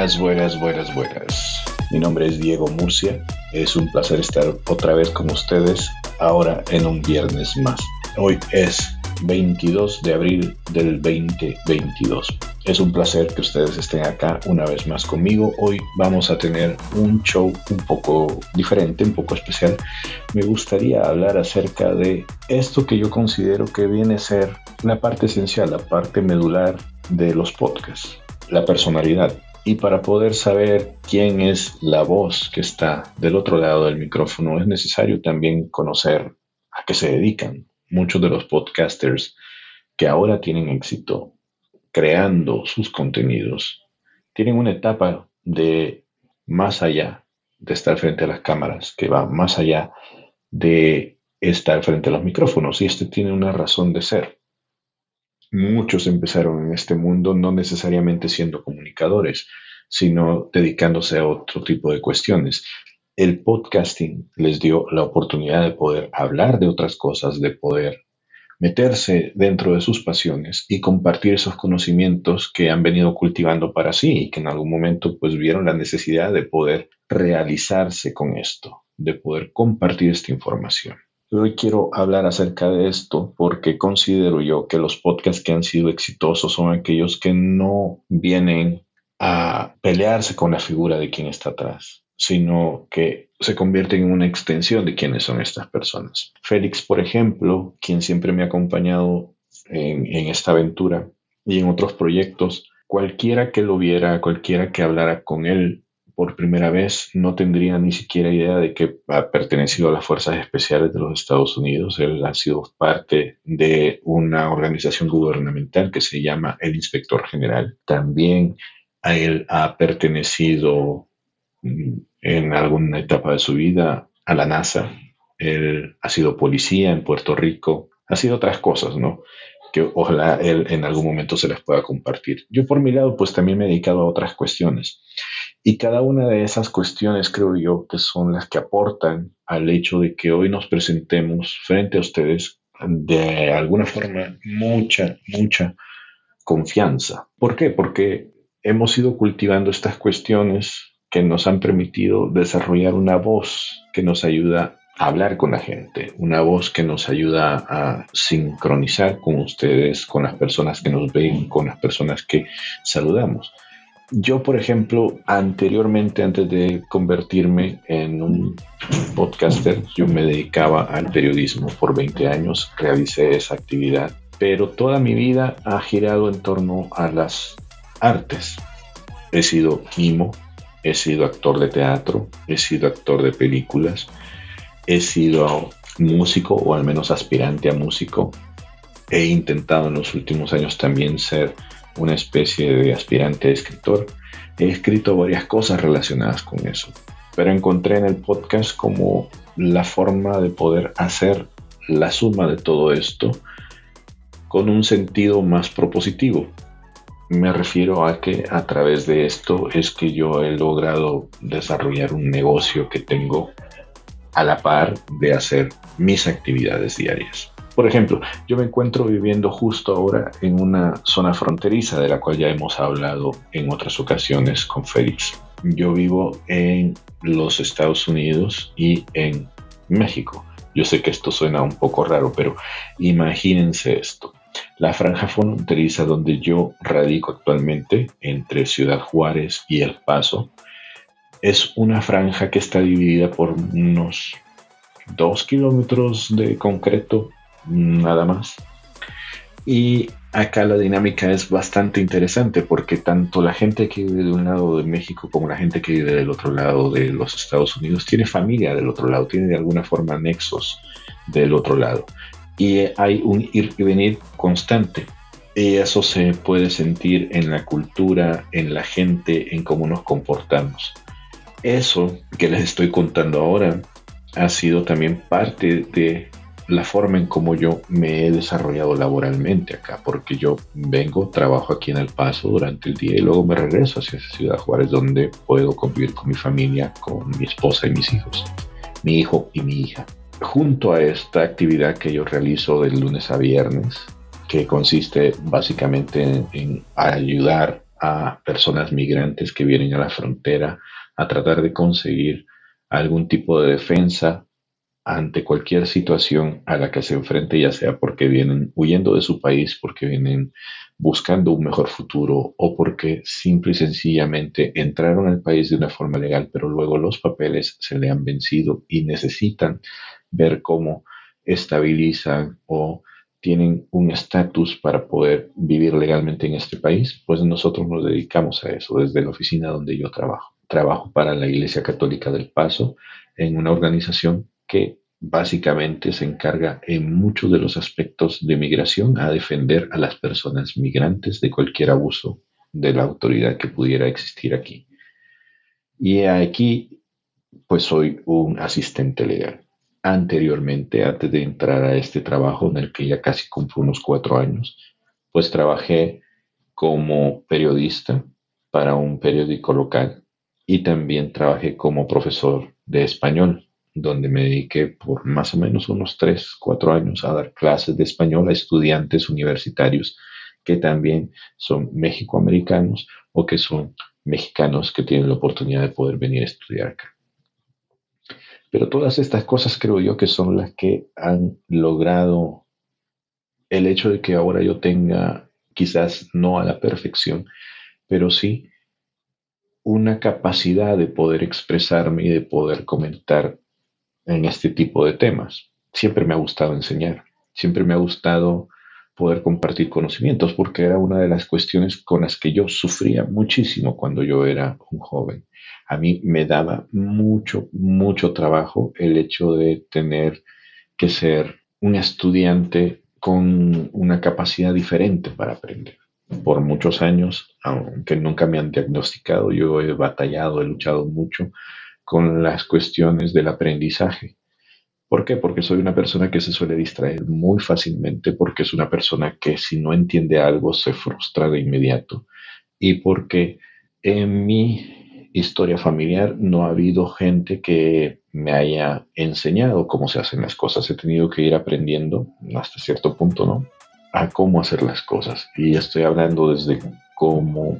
Buenas, buenas, buenas, buenas. Mi nombre es Diego Murcia. Es un placer estar otra vez con ustedes, ahora en un viernes más. Hoy es 22 de abril del 2022. Es un placer que ustedes estén acá una vez más conmigo. Hoy vamos a tener un show un poco diferente, un poco especial. Me gustaría hablar acerca de esto que yo considero que viene a ser la parte esencial, la parte medular de los podcasts, la personalidad. Y para poder saber quién es la voz que está del otro lado del micrófono, es necesario también conocer a qué se dedican. Muchos de los podcasters que ahora tienen éxito creando sus contenidos tienen una etapa de más allá de estar frente a las cámaras, que va más allá de estar frente a los micrófonos. Y este tiene una razón de ser. Muchos empezaron en este mundo no necesariamente siendo comunicadores, sino dedicándose a otro tipo de cuestiones. El podcasting les dio la oportunidad de poder hablar de otras cosas, de poder meterse dentro de sus pasiones y compartir esos conocimientos que han venido cultivando para sí y que en algún momento pues vieron la necesidad de poder realizarse con esto, de poder compartir esta información. Hoy quiero hablar acerca de esto porque considero yo que los podcasts que han sido exitosos son aquellos que no vienen a pelearse con la figura de quien está atrás, sino que se convierten en una extensión de quiénes son estas personas. Félix, por ejemplo, quien siempre me ha acompañado en, en esta aventura y en otros proyectos, cualquiera que lo viera, cualquiera que hablara con él por primera vez no tendría ni siquiera idea de que ha pertenecido a las Fuerzas Especiales de los Estados Unidos. Él ha sido parte de una organización gubernamental que se llama el Inspector General. También a él ha pertenecido mm, en alguna etapa de su vida a la NASA. Él ha sido policía en Puerto Rico. Ha sido otras cosas, ¿no? que ojalá él en algún momento se las pueda compartir. Yo por mi lado, pues también me he dedicado a otras cuestiones. Y cada una de esas cuestiones creo yo que son las que aportan al hecho de que hoy nos presentemos frente a ustedes de alguna forma mucha, mucha confianza. ¿Por qué? Porque hemos ido cultivando estas cuestiones que nos han permitido desarrollar una voz que nos ayuda a hablar con la gente, una voz que nos ayuda a sincronizar con ustedes, con las personas que nos ven, con las personas que saludamos. Yo, por ejemplo, anteriormente, antes de convertirme en un podcaster, yo me dedicaba al periodismo. Por 20 años realicé esa actividad, pero toda mi vida ha girado en torno a las artes. He sido mimo, he sido actor de teatro, he sido actor de películas, he sido músico o al menos aspirante a músico. He intentado en los últimos años también ser una especie de aspirante a escritor. He escrito varias cosas relacionadas con eso, pero encontré en el podcast como la forma de poder hacer la suma de todo esto con un sentido más propositivo. Me refiero a que a través de esto es que yo he logrado desarrollar un negocio que tengo a la par de hacer mis actividades diarias. Por ejemplo, yo me encuentro viviendo justo ahora en una zona fronteriza de la cual ya hemos hablado en otras ocasiones con Félix. Yo vivo en los Estados Unidos y en México. Yo sé que esto suena un poco raro, pero imagínense esto. La franja fronteriza donde yo radico actualmente, entre Ciudad Juárez y El Paso, es una franja que está dividida por unos dos kilómetros de concreto nada más. Y acá la dinámica es bastante interesante porque tanto la gente que vive de un lado de México como la gente que vive del otro lado de los Estados Unidos tiene familia del otro lado, tiene de alguna forma nexos del otro lado. Y hay un ir y venir constante. Y eso se puede sentir en la cultura, en la gente, en cómo nos comportamos. Eso que les estoy contando ahora ha sido también parte de la forma en cómo yo me he desarrollado laboralmente acá, porque yo vengo, trabajo aquí en El Paso durante el día y luego me regreso hacia Ciudad Juárez, donde puedo convivir con mi familia, con mi esposa y mis hijos, mi hijo y mi hija. Junto a esta actividad que yo realizo de lunes a viernes, que consiste básicamente en, ayudar a personas migrantes que vienen a la frontera a tratar de conseguir algún tipo de defensa ante cualquier situación a la que se enfrente, ya sea porque vienen huyendo de su país, porque vienen buscando un mejor futuro o porque simple y sencillamente entraron al país de una forma legal, pero luego los papeles se le han vencido y necesitan ver cómo estabilizan o tienen un estatus para poder vivir legalmente en este país, pues nosotros nos dedicamos a eso desde la oficina donde yo trabajo. Trabajo para la Iglesia Católica del Paso en una organización que básicamente se encarga en muchos de los aspectos de migración a defender a las personas migrantes de cualquier abuso de la autoridad que pudiera existir aquí. Y aquí, pues soy un asistente legal. Anteriormente, antes de entrar a este trabajo en el que ya casi cumplo unos cuatro años, pues trabajé como periodista para un periódico local y también trabajé como profesor de español donde me dediqué por más o menos unos 3, 4 años a dar clases de español a estudiantes universitarios que también son mexicoamericanos o que son mexicanos que tienen la oportunidad de poder venir a estudiar acá. Pero todas estas cosas creo yo que son las que han logrado el hecho de que ahora yo tenga, quizás no a la perfección, pero sí una capacidad de poder expresarme y de poder comentar en este tipo de temas. Siempre me ha gustado enseñar, siempre me ha gustado poder compartir conocimientos, porque era una de las cuestiones con las que yo sufría muchísimo cuando yo era un joven. A mí me daba mucho, mucho trabajo el hecho de tener que ser un estudiante con una capacidad diferente para aprender. Por muchos años, aunque nunca me han diagnosticado, yo he batallado, he luchado mucho con las cuestiones del aprendizaje. ¿Por qué? Porque soy una persona que se suele distraer muy fácilmente, porque es una persona que si no entiende algo se frustra de inmediato y porque en mi historia familiar no ha habido gente que me haya enseñado cómo se hacen las cosas. He tenido que ir aprendiendo hasta cierto punto, ¿no? A cómo hacer las cosas. Y estoy hablando desde cómo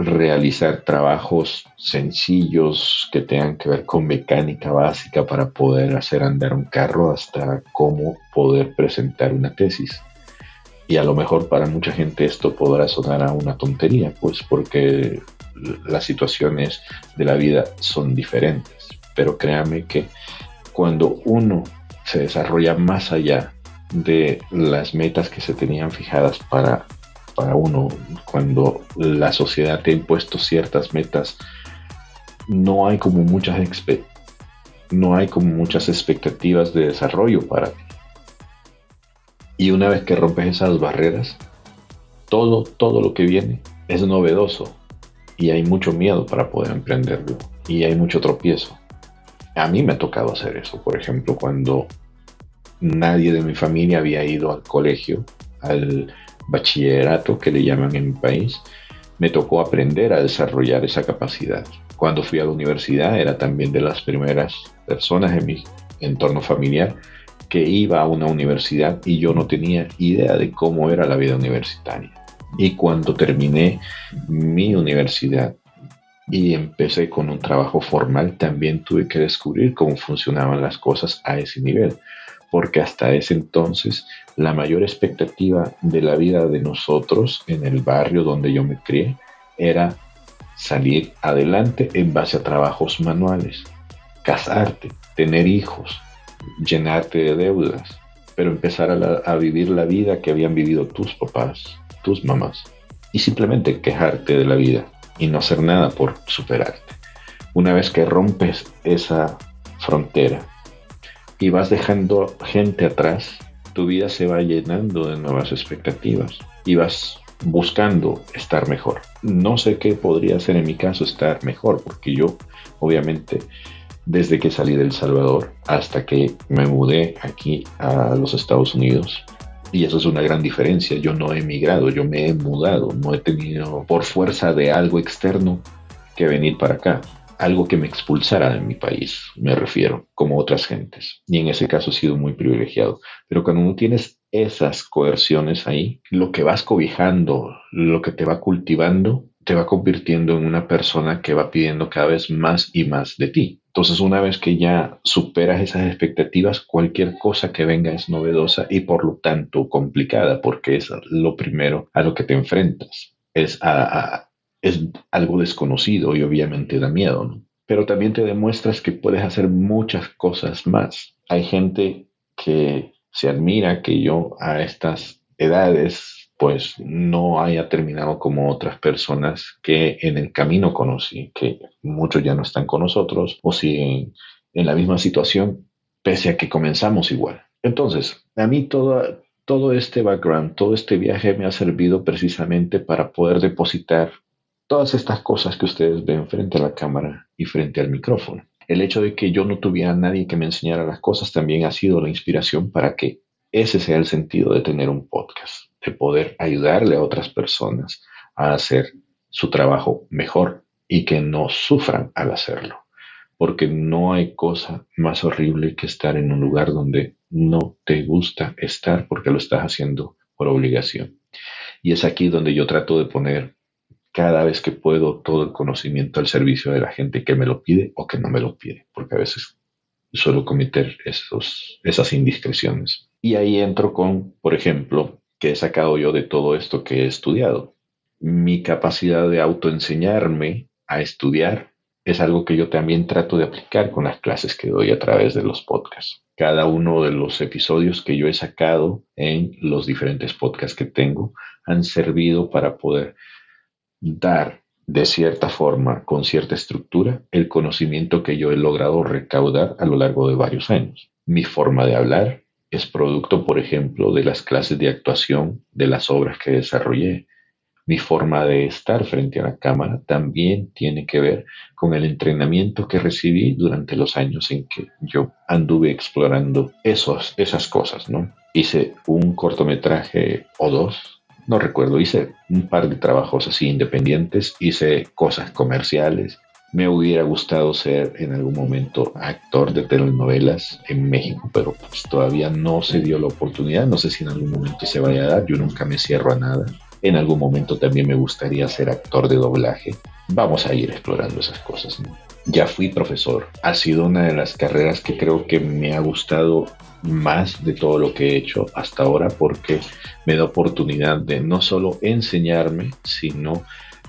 realizar trabajos sencillos que tengan que ver con mecánica básica para poder hacer andar un carro hasta cómo poder presentar una tesis. Y a lo mejor para mucha gente esto podrá sonar a una tontería, pues porque las situaciones de la vida son diferentes. Pero créame que cuando uno se desarrolla más allá de las metas que se tenían fijadas para para uno cuando la sociedad te ha impuesto ciertas metas. No hay como muchas no hay como muchas expectativas de desarrollo para ti. Y una vez que rompes esas barreras, todo, todo lo que viene es novedoso y hay mucho miedo para poder emprenderlo y hay mucho tropiezo. A mí me ha tocado hacer eso, por ejemplo, cuando nadie de mi familia había ido al colegio, al bachillerato que le llaman en mi país, me tocó aprender a desarrollar esa capacidad. Cuando fui a la universidad era también de las primeras personas en mi entorno familiar que iba a una universidad y yo no tenía idea de cómo era la vida universitaria. Y cuando terminé mi universidad y empecé con un trabajo formal, también tuve que descubrir cómo funcionaban las cosas a ese nivel porque hasta ese entonces la mayor expectativa de la vida de nosotros en el barrio donde yo me crié era salir adelante en base a trabajos manuales, casarte, tener hijos, llenarte de deudas, pero empezar a, vivir la vida que habían vivido tus papás, tus mamás, y simplemente quejarte de la vida y no hacer nada por superarte. Una vez que rompes esa frontera y vas dejando gente atrás, tu vida se va llenando de nuevas expectativas y vas buscando estar mejor. No sé qué podría ser en mi caso estar mejor, porque yo obviamente desde que salí del Salvador hasta que me mudé aquí a los Estados Unidos, y eso es una gran diferencia, yo no he emigrado, yo me he mudado, no he tenido por fuerza de algo externo que venir para acá algo que me expulsara de mi país, me refiero, como otras gentes. Y en ese caso he sido muy privilegiado. Pero cuando no tienes esas coerciones ahí, lo que vas cobijando, lo que te va cultivando, te va convirtiendo en una persona que va pidiendo cada vez más y más de ti. Entonces, una vez que ya superas esas expectativas, cualquier cosa que venga es novedosa y por lo tanto complicada, porque es lo primero a lo que te enfrentas. Es, a, es algo desconocido y obviamente da miedo, ¿no? Pero también te demuestras que puedes hacer muchas cosas más. Hay gente que se admira que yo a estas edades pues no haya terminado como otras personas que en el camino conocí, que muchos ya no están con nosotros o siguen en la misma situación, pese a que comenzamos igual. Entonces, a mí todo, todo este background, todo este viaje me ha servido precisamente para poder depositar todas estas cosas que ustedes ven frente a la cámara y frente al micrófono. El hecho de que yo no tuviera nadie que me enseñara las cosas también ha sido la inspiración para que ese sea el sentido de tener un podcast de poder ayudarle a otras personas a hacer su trabajo mejor y que no sufran al hacerlo. Porque no hay cosa más horrible que estar en un lugar donde no te gusta estar porque lo estás haciendo por obligación. Y es aquí donde yo trato de poner cada vez que puedo todo el conocimiento al servicio de la gente que me lo pide o que no me lo pide, porque a veces suelo cometer esos, esas indiscreciones. Y ahí entro con, por ejemplo, que he sacado yo de todo esto que he estudiado. Mi capacidad de autoenseñarme a estudiar es algo que yo también trato de aplicar con las clases que doy a través de los podcasts. Cada uno de los episodios que yo he sacado en los diferentes podcasts que tengo han servido para poder dar de cierta forma, con cierta estructura, el conocimiento que yo he logrado recaudar a lo largo de varios años. Mi forma de hablar, es producto, por ejemplo, de las clases de actuación de las obras que desarrollé. Mi forma de estar frente a la cámara también tiene que ver con el entrenamiento que recibí durante los años en que yo anduve explorando esas cosas, ¿no? Hice un cortometraje o dos, no recuerdo, hice un par de trabajos así independientes, hice cosas comerciales, me hubiera gustado ser en algún momento actor de telenovelas en México, pero pues todavía no se dio la oportunidad. No sé si en algún momento se vaya a dar. Yo nunca me cierro a nada. En algún momento también me gustaría ser actor de doblaje. Vamos a ir explorando esas cosas. Ya fui profesor. Ha sido una de las carreras que creo que me ha gustado más de todo lo que he hecho hasta ahora porque me da oportunidad de no solo enseñarme, sino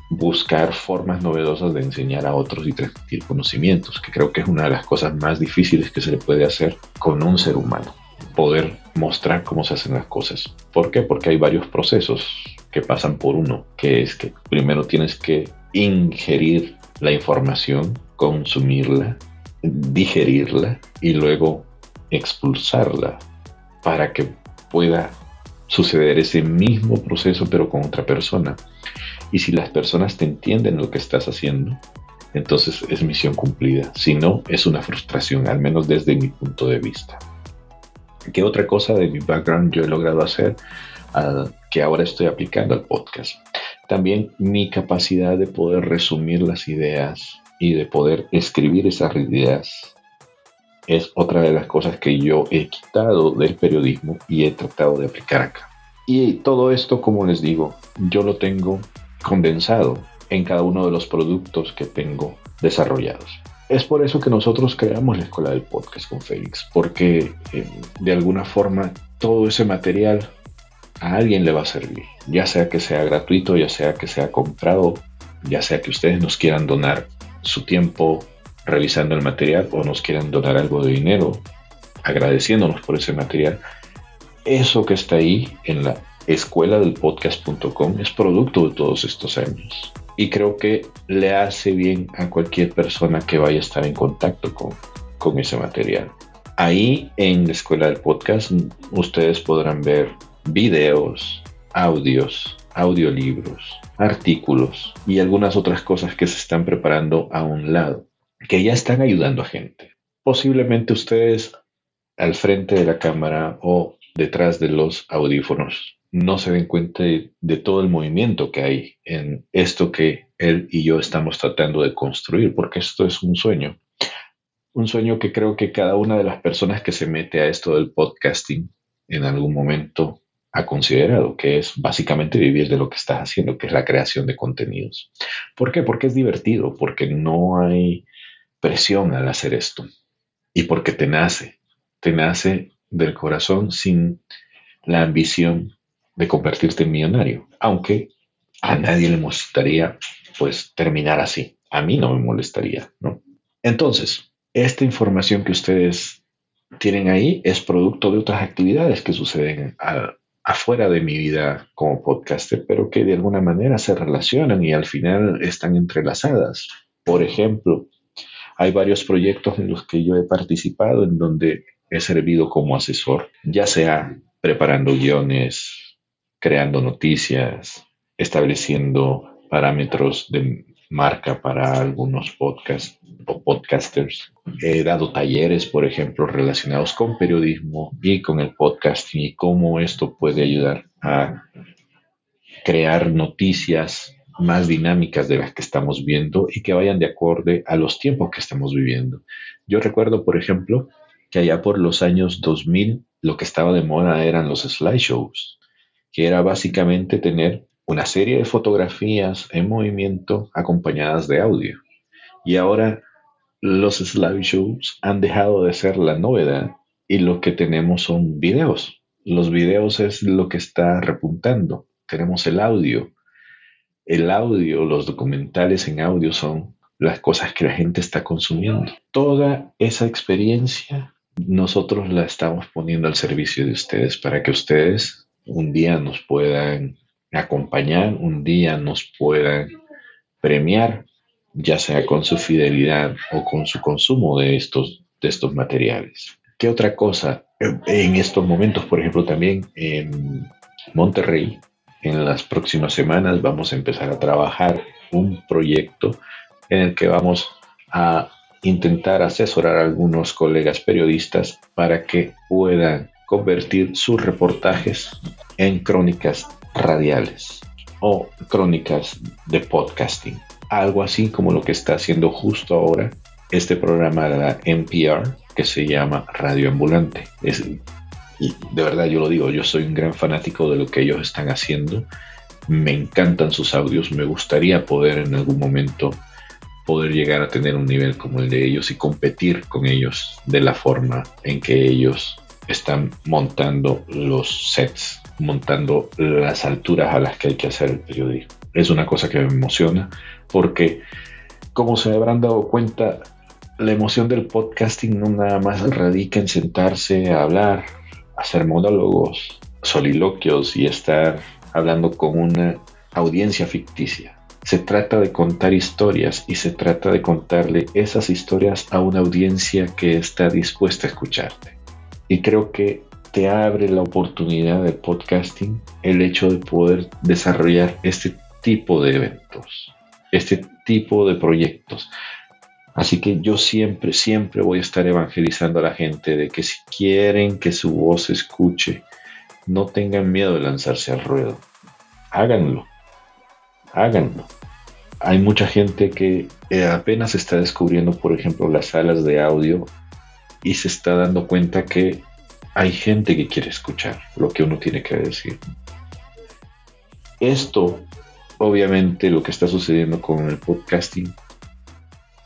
buscar formas novedosas de enseñar a otros y transmitir conocimientos, que creo que es una de las cosas más difíciles que se le puede hacer con un ser humano, poder mostrar cómo se hacen las cosas. ¿Por qué? Porque hay varios procesos que pasan por uno, que es que primero tienes que ingerir la información, consumirla, digerirla y luego expulsarla para que pueda suceder ese mismo proceso pero con otra persona. Y si las personas te entienden lo que estás haciendo, entonces es misión cumplida. Si no, es una frustración, al menos desde mi punto de vista. ¿Qué otra cosa de mi background yo he logrado hacer ah, que ahora estoy aplicando al podcast? También mi capacidad de poder resumir las ideas y de poder escribir esas ideas es otra de las cosas que yo he quitado del periodismo y he tratado de aplicar acá. Y todo esto, como les digo, yo lo tengo condensado en cada uno de los productos que tengo desarrollados. Es por eso que nosotros creamos la escuela del podcast con Félix, porque eh, de alguna forma todo ese material a alguien le va a servir, ya sea que sea gratuito, ya sea que sea comprado, ya sea que ustedes nos quieran donar su tiempo revisando el material o nos quieran donar algo de dinero agradeciéndonos por ese material. Eso que está ahí en la escuela del podcast.com es producto de todos estos años. Y creo que le hace bien a cualquier persona que vaya a estar en contacto con, con ese material. Ahí en la escuela del podcast ustedes podrán ver videos, audios, audiolibros, artículos y algunas otras cosas que se están preparando a un lado, que ya están ayudando a gente. Posiblemente ustedes al frente de la cámara o detrás de los audífonos no se den cuenta de, todo el movimiento que hay en esto que él y yo estamos tratando de construir, porque esto es un sueño. Un sueño que creo que cada una de las personas que se mete a esto del podcasting en algún momento ha considerado, que es básicamente vivir de lo que estás haciendo, que es la creación de contenidos. ¿Por qué? Porque es divertido, porque no hay presión al hacer esto y porque te nace, te nace del corazón sin la ambición de convertirte en millonario, aunque a nadie le molestaría pues terminar así. A mí no me molestaría, ¿no? Entonces, esta información que ustedes tienen ahí es producto de otras actividades que suceden afuera de mi vida como podcaster, pero que de alguna manera se relacionan y al final están entrelazadas. Por ejemplo, hay varios proyectos en los que yo he participado en donde he servido como asesor, ya sea preparando guiones, creando noticias, estableciendo parámetros de marca para algunos podcasts o podcasters. He dado talleres, por ejemplo, relacionados con periodismo y con el podcasting y cómo esto puede ayudar a crear noticias más dinámicas de las que estamos viendo y que vayan de acorde a los tiempos que estamos viviendo. Yo recuerdo, por ejemplo, que allá por los años 2000 lo que estaba de moda eran los slideshows, que era básicamente tener una serie de fotografías en movimiento acompañadas de audio. Y ahora los slideshows han dejado de ser la novedad y lo que tenemos son videos. Los videos es lo que está repuntando. Tenemos el audio, el audio, los documentales en audio son las cosas que la gente está consumiendo. Toda esa experiencia nosotros la estamos poniendo al servicio de ustedes para que ustedes un día nos puedan acompañar, un día nos puedan premiar, ya sea con su fidelidad o con su consumo de estos, de estos materiales. ¿Qué otra cosa? En estos momentos, por ejemplo, también en Monterrey en las próximas semanas vamos a empezar a trabajar un proyecto en el que vamos a intentar asesorar a algunos colegas periodistas para que puedan convertir sus reportajes en crónicas radiales o crónicas de podcasting. Algo así como lo que está haciendo justo ahora este programa de la NPR que se llama Radio Ambulante. Es de verdad yo lo digo, yo soy un gran fanático de lo que ellos están haciendo. Me encantan sus audios, me gustaría poder en algún momento poder llegar a tener un nivel como el de ellos y competir con ellos de la forma en que ellos están montando los sets, montando las alturas a las que hay que hacer el periodismo. Es una cosa que me emociona porque, como se habrán dado cuenta, la emoción del podcasting no nada más radica en sentarse a hablar, hacer monólogos, soliloquios y estar hablando con una audiencia ficticia. Se trata de contar historias y se trata de contarle esas historias a una audiencia que está dispuesta a escucharte. Y creo que te abre la oportunidad del podcasting el hecho de poder desarrollar este tipo de eventos, este tipo de proyectos. Así que yo siempre, siempre voy a estar evangelizando a la gente de que si quieren que su voz se escuche, no tengan miedo de lanzarse al ruedo. Háganlo. Háganlo. Hay mucha gente que eh, apenas está descubriendo, por ejemplo, las salas de audio y se está dando cuenta que hay gente que quiere escuchar lo que uno tiene que decir. Esto, obviamente, lo que está sucediendo con el podcasting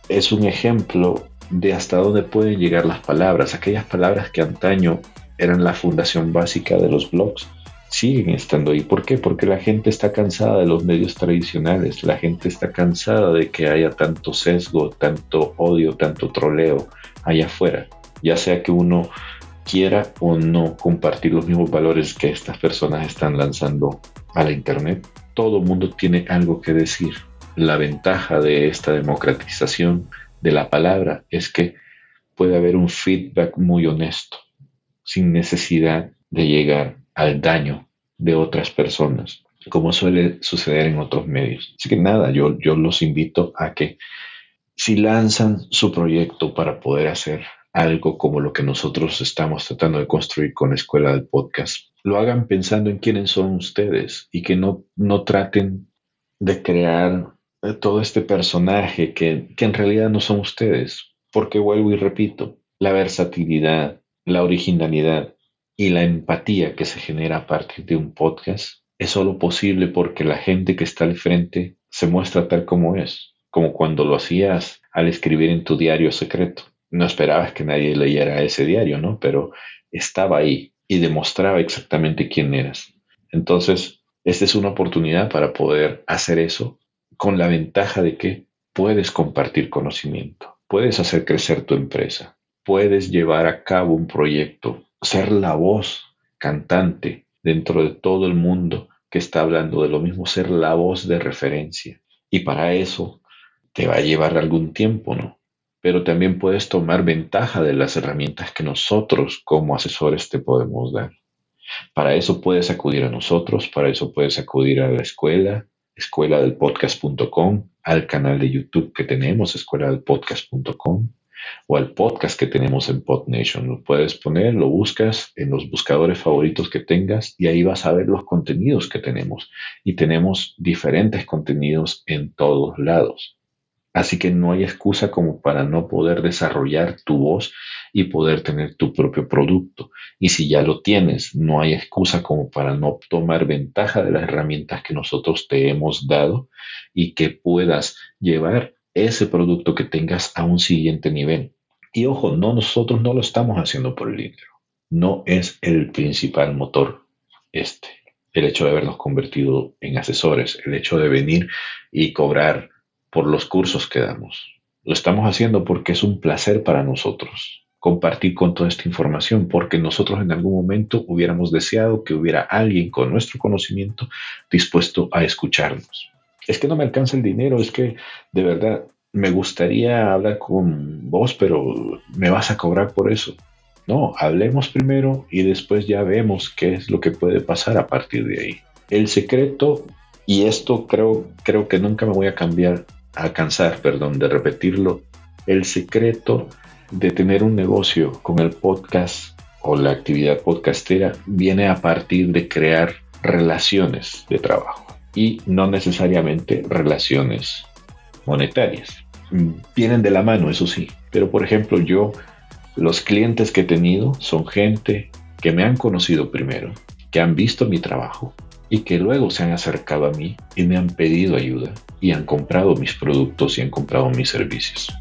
es un ejemplo de hasta dónde pueden llegar las palabras. Aquellas palabras que antaño eran la fundación básica de los blogs siguen estando ahí. ¿Por qué? Porque la gente está cansada de los medios tradicionales, la gente está cansada de que haya tanto sesgo, tanto odio, tanto troleo allá afuera, ya sea que uno quiera o no compartir los mismos valores que estas personas están lanzando a la internet. Todo mundo tiene algo que decir la ventaja de esta democratización de la palabra es que puede haber un feedback muy honesto, sin necesidad de llegar al daño de otras personas, como suele suceder en otros medios. Así que nada, yo, yo los invito a que si lanzan su proyecto para poder hacer algo como lo que nosotros estamos tratando de construir con la escuela del podcast, lo hagan pensando en quiénes son ustedes y que no, no traten de crear todo este personaje que, que en realidad no son ustedes, porque vuelvo y repito, la versatilidad, la originalidad y la empatía que se genera a partir de un podcast es solo posible porque la gente que está al frente se muestra tal como es, como cuando lo hacías al escribir en tu diario secreto. No esperabas que nadie leyera ese diario, ¿no? Pero estaba ahí y demostraba exactamente quién eras. Entonces, esta es una oportunidad para poder hacer eso con la ventaja de que puedes compartir conocimiento, puedes hacer crecer tu empresa, puedes llevar a cabo un proyecto, ser la voz cantante dentro de todo el mundo que está hablando de lo mismo, ser la voz de referencia. Y para eso te va a llevar algún tiempo, ¿no? Pero también puedes tomar ventaja de las herramientas que nosotros como asesores te podemos dar. Para eso puedes acudir a nosotros, para eso puedes acudir a la escuela, escuela del podcast.com, al canal de YouTube que tenemos, escuela del podcast.com, o al podcast que tenemos en PodNation. Lo puedes poner, lo buscas en los buscadores favoritos que tengas y ahí vas a ver los contenidos que tenemos. Y tenemos diferentes contenidos en todos lados. Así que no hay excusa como para no poder desarrollar tu voz y poder tener tu propio producto. Y si ya lo tienes, no hay excusa como para no tomar ventaja de las herramientas que nosotros te hemos dado y que puedas llevar ese producto que tengas a un siguiente nivel. Y ojo, no nosotros no lo estamos haciendo por el dinero. No es el principal motor este. El hecho de habernos convertido en asesores, el hecho de venir y cobrar por los cursos que damos. Lo estamos haciendo porque es un placer para nosotros compartir con toda esta información, porque nosotros en algún momento hubiéramos deseado que hubiera alguien con nuestro conocimiento dispuesto a escucharnos. Es que no me alcanza el dinero, es que de verdad me gustaría hablar con vos, pero me vas a cobrar por eso. No, hablemos primero y después ya vemos qué es lo que puede pasar a partir de ahí. El secreto, y esto creo, creo que nunca me voy a cambiar, alcanzar, perdón, de repetirlo, el secreto de tener un negocio con el podcast o la actividad podcastera viene a partir de crear relaciones de trabajo y no necesariamente relaciones monetarias. Vienen de la mano, eso sí, pero por ejemplo yo, los clientes que he tenido son gente que me han conocido primero, que han visto mi trabajo y que luego se han acercado a mí y me han pedido ayuda y han comprado mis productos y han comprado mis servicios.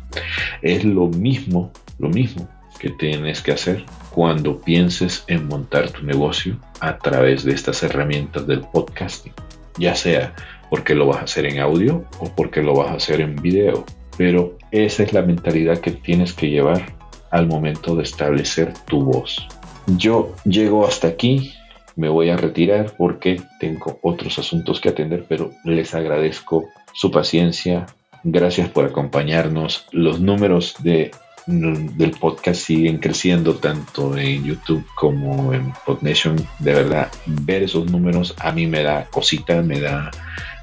Es lo mismo, lo mismo que tienes que hacer cuando pienses en montar tu negocio a través de estas herramientas del podcasting, ya sea porque lo vas a hacer en audio o porque lo vas a hacer en video. Pero esa es la mentalidad que tienes que llevar al momento de establecer tu voz. Yo llego hasta aquí me voy a retirar porque tengo otros asuntos que atender, pero les agradezco su paciencia. Gracias por acompañarnos. Los números de, del podcast siguen creciendo tanto en YouTube como en PodNation. De verdad, ver esos números a mí me da cosita, me da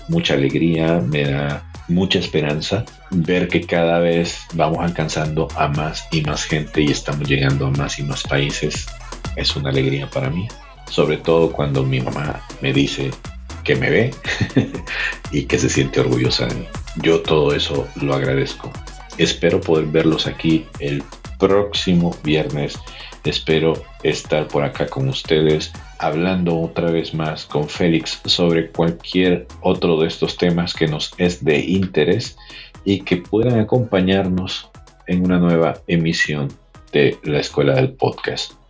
mucha alegría, me da mucha esperanza ver que cada vez vamos alcanzando a más y más gente y estamos llegando a más y más países. Es una alegría para mí sobre todo cuando mi mamá me dice que me ve y que se siente orgullosa de mí. Yo todo eso lo agradezco. Espero poder verlos aquí el próximo viernes. Espero estar por acá con ustedes hablando otra vez más con Félix sobre cualquier otro de estos temas que nos es de interés y que puedan acompañarnos en una nueva emisión de la Escuela del Podcast.